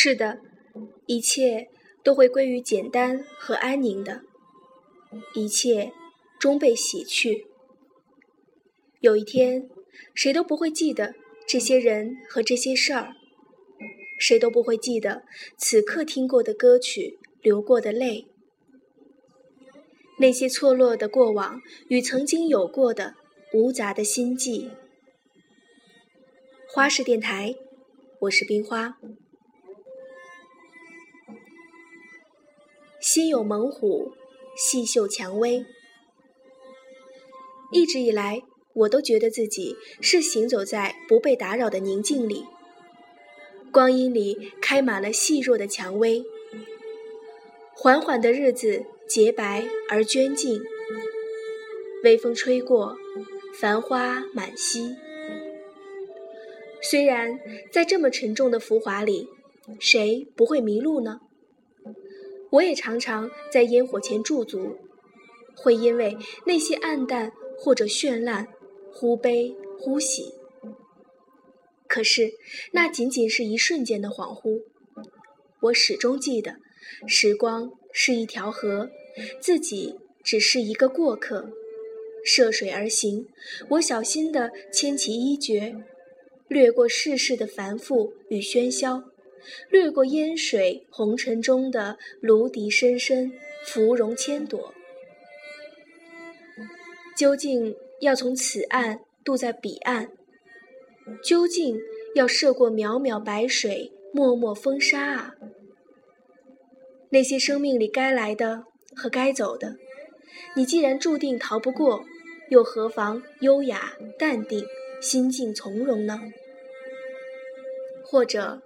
是的，一切都会归于简单和安宁的，一切终被洗去。有一天，谁都不会记得这些人和这些事儿，谁都不会记得此刻听过的歌曲、流过的泪，那些错落的过往与曾经有过的无杂的心悸。花式电台，我是冰花。心有猛虎，细嗅蔷薇。一直以来，我都觉得自己是行走在不被打扰的宁静里，光阴里开满了细弱的蔷薇。缓缓的日子，洁白而娟静。微风吹过，繁花满溪。虽然在这么沉重的浮华里，谁不会迷路呢？我也常常在烟火前驻足，会因为那些暗淡或者绚烂，忽悲忽喜。可是那仅仅是一瞬间的恍惚。我始终记得，时光是一条河，自己只是一个过客，涉水而行。我小心地牵起衣角，掠过世事的繁复与喧嚣。掠过烟水红尘中的芦笛声声，芙蓉千朵。究竟要从此岸渡在彼岸？究竟要涉过渺渺白水，脉脉风沙啊？那些生命里该来的和该走的，你既然注定逃不过，又何妨优雅淡定，心境从容呢？或者？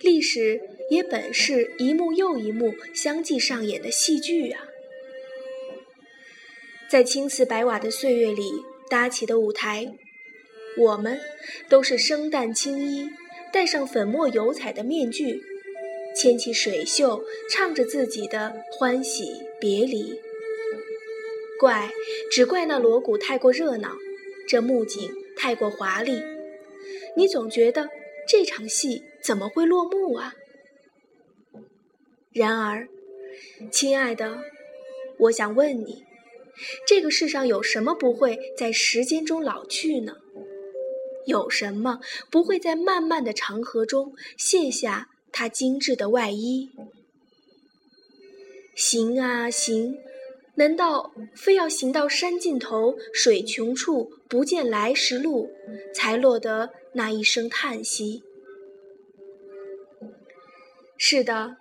历史也本是一幕又一幕相继上演的戏剧啊，在青瓷白瓦的岁月里搭起的舞台，我们都是生旦青衣，戴上粉墨油彩的面具，牵起水袖，唱着自己的欢喜别离。怪，只怪那锣鼓太过热闹，这木景太过华丽，你总觉得这场戏。怎么会落幕啊？然而，亲爱的，我想问你，这个世上有什么不会在时间中老去呢？有什么不会在漫漫的长河中卸下它精致的外衣？行啊行，难道非要行到山尽头、水穷处，不见来时路，才落得那一声叹息？是的，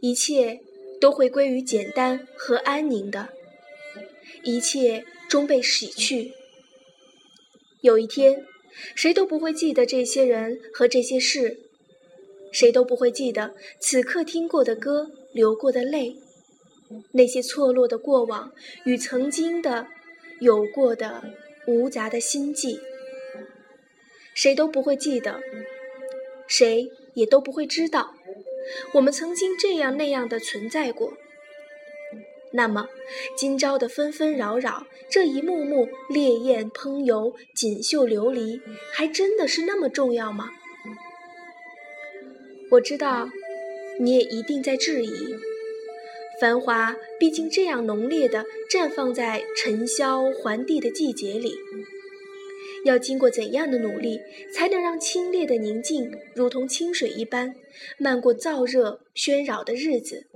一切都会归于简单和安宁的，一切终被洗去。有一天，谁都不会记得这些人和这些事，谁都不会记得此刻听过的歌、流过的泪，那些错落的过往与曾经的有过的无杂的心悸，谁都不会记得，谁也都不会知道。我们曾经这样那样的存在过，那么今朝的纷纷扰扰，这一幕幕烈焰烹油、锦绣琉璃，还真的是那么重要吗？我知道，你也一定在质疑。繁华毕竟这样浓烈的绽放在尘嚣环地的季节里。要经过怎样的努力，才能让清冽的宁静如同清水一般漫过燥热喧扰的日子？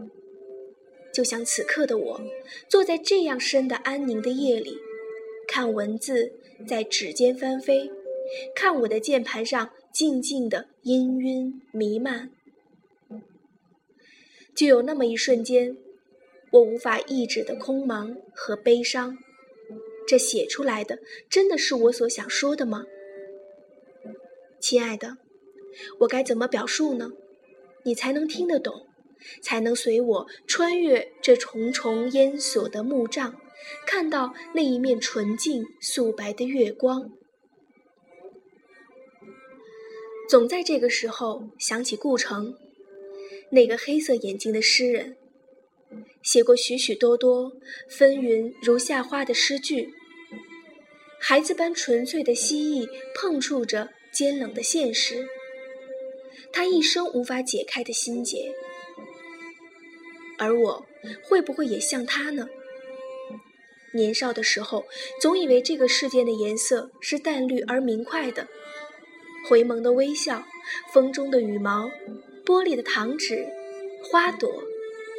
就像此刻的我，坐在这样深的安宁的夜里，看文字在指尖翻飞，看我的键盘上静静的氤氲弥漫，就有那么一瞬间，我无法抑制的空茫和悲伤。这写出来的真的是我所想说的吗，亲爱的？我该怎么表述呢？你才能听得懂，才能随我穿越这重重烟锁的幕障，看到那一面纯净素白的月光。总在这个时候想起顾城，那个黑色眼睛的诗人。写过许许多多纷纭如夏花的诗句，孩子般纯粹的蜥蜴碰触着坚冷的现实，他一生无法解开的心结。而我会不会也像他呢？年少的时候，总以为这个世界的颜色是淡绿而明快的，回眸的微笑，风中的羽毛，玻璃的糖纸，花朵，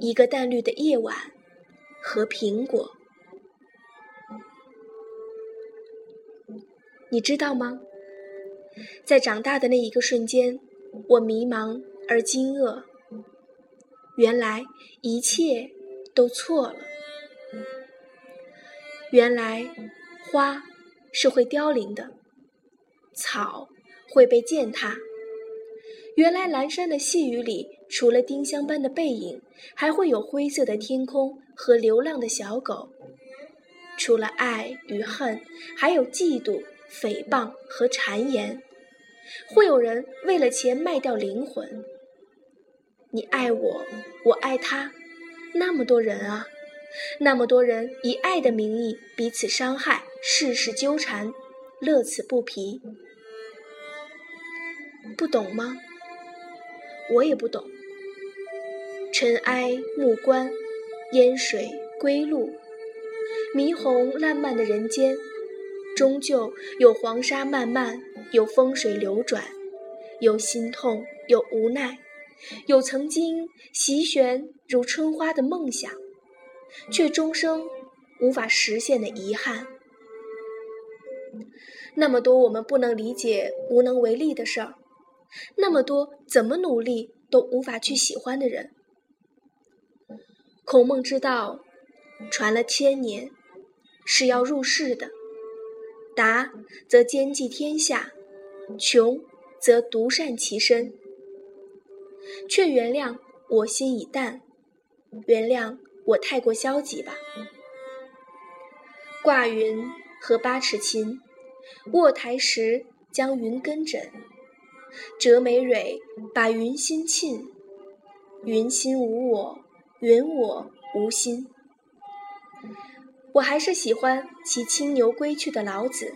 一个淡绿的夜晚和苹果。你知道吗？在长大的那一个瞬间，我迷茫而惊愕。原来一切都错了。原来花是会凋零的，草会被践踏。原来阑珊的细雨里，除了丁香般的背影，还会有灰色的天空和流浪的小狗。除了爱与恨，还有嫉妒。诽谤和谗言，会有人为了钱卖掉灵魂。你爱我，我爱他，那么多人啊，那么多人以爱的名义彼此伤害，事事纠缠，乐此不疲。不懂吗？我也不懂。尘埃暮关，烟水归路，霓虹烂漫的人间。终究有黄沙漫漫，有风水流转，有心痛，有无奈，有曾经席旋如春花的梦想，却终生无法实现的遗憾。那么多我们不能理解、无能为力的事儿，那么多怎么努力都无法去喜欢的人。孔孟之道传了千年，是要入世的。达则兼济天下，穷则独善其身。却原谅我心已淡，原谅我太过消极吧。挂云和八尺琴，卧台时将云根枕，折眉蕊把云心沁。云心无我，云我无心。我还是喜欢骑青牛归去的老子，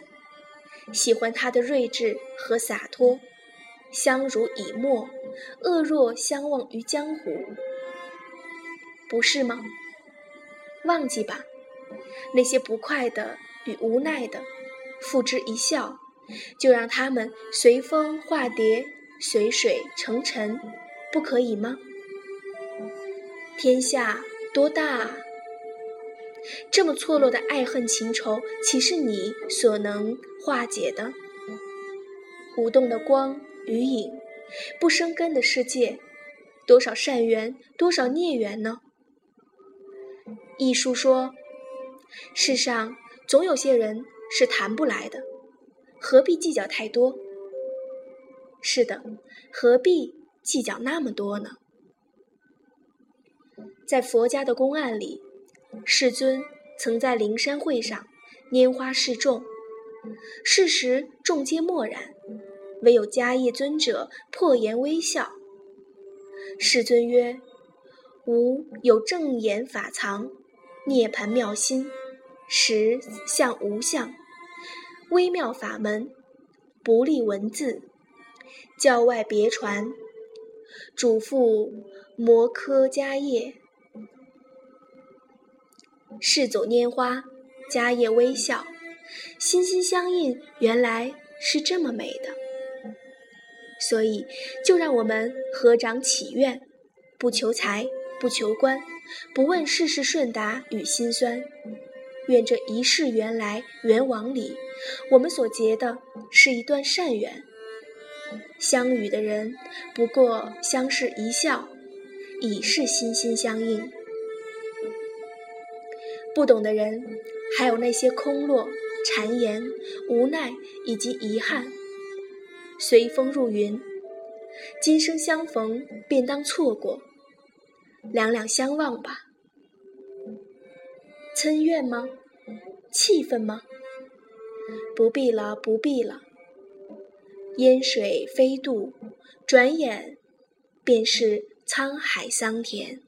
喜欢他的睿智和洒脱，相濡以沫，恶若相忘于江湖，不是吗？忘记吧，那些不快的与无奈的，付之一笑，就让他们随风化蝶，随水成尘，不可以吗？天下多大啊？这么错落的爱恨情仇，岂是你所能化解的？舞动的光与影，不生根的世界，多少善缘，多少孽缘呢？艺术说，世上总有些人是谈不来的，何必计较太多？是的，何必计较那么多呢？在佛家的公案里。世尊曾在灵山会上拈花示众，事时众皆默然，唯有迦叶尊者破颜微笑。世尊曰：“吾有正言法藏，涅盘妙心，实相无相，微妙法门，不立文字，教外别传，嘱咐摩诃迦叶。”世走拈花，迦叶微笑，心心相印，原来是这么美的。所以，就让我们合掌祈愿，不求财，不求官，不问世事顺达与心酸。愿这一世缘来缘往里，我们所结的是一段善缘。相遇的人不过相视一笑已是心心相印。不懂的人还有那些空落谗言无奈以及遗憾随风入云今生相逢便当错过两两相望吧。嗔怨吗？气愤吗？不必了不必了烟水飞渡转眼便是沧海桑田。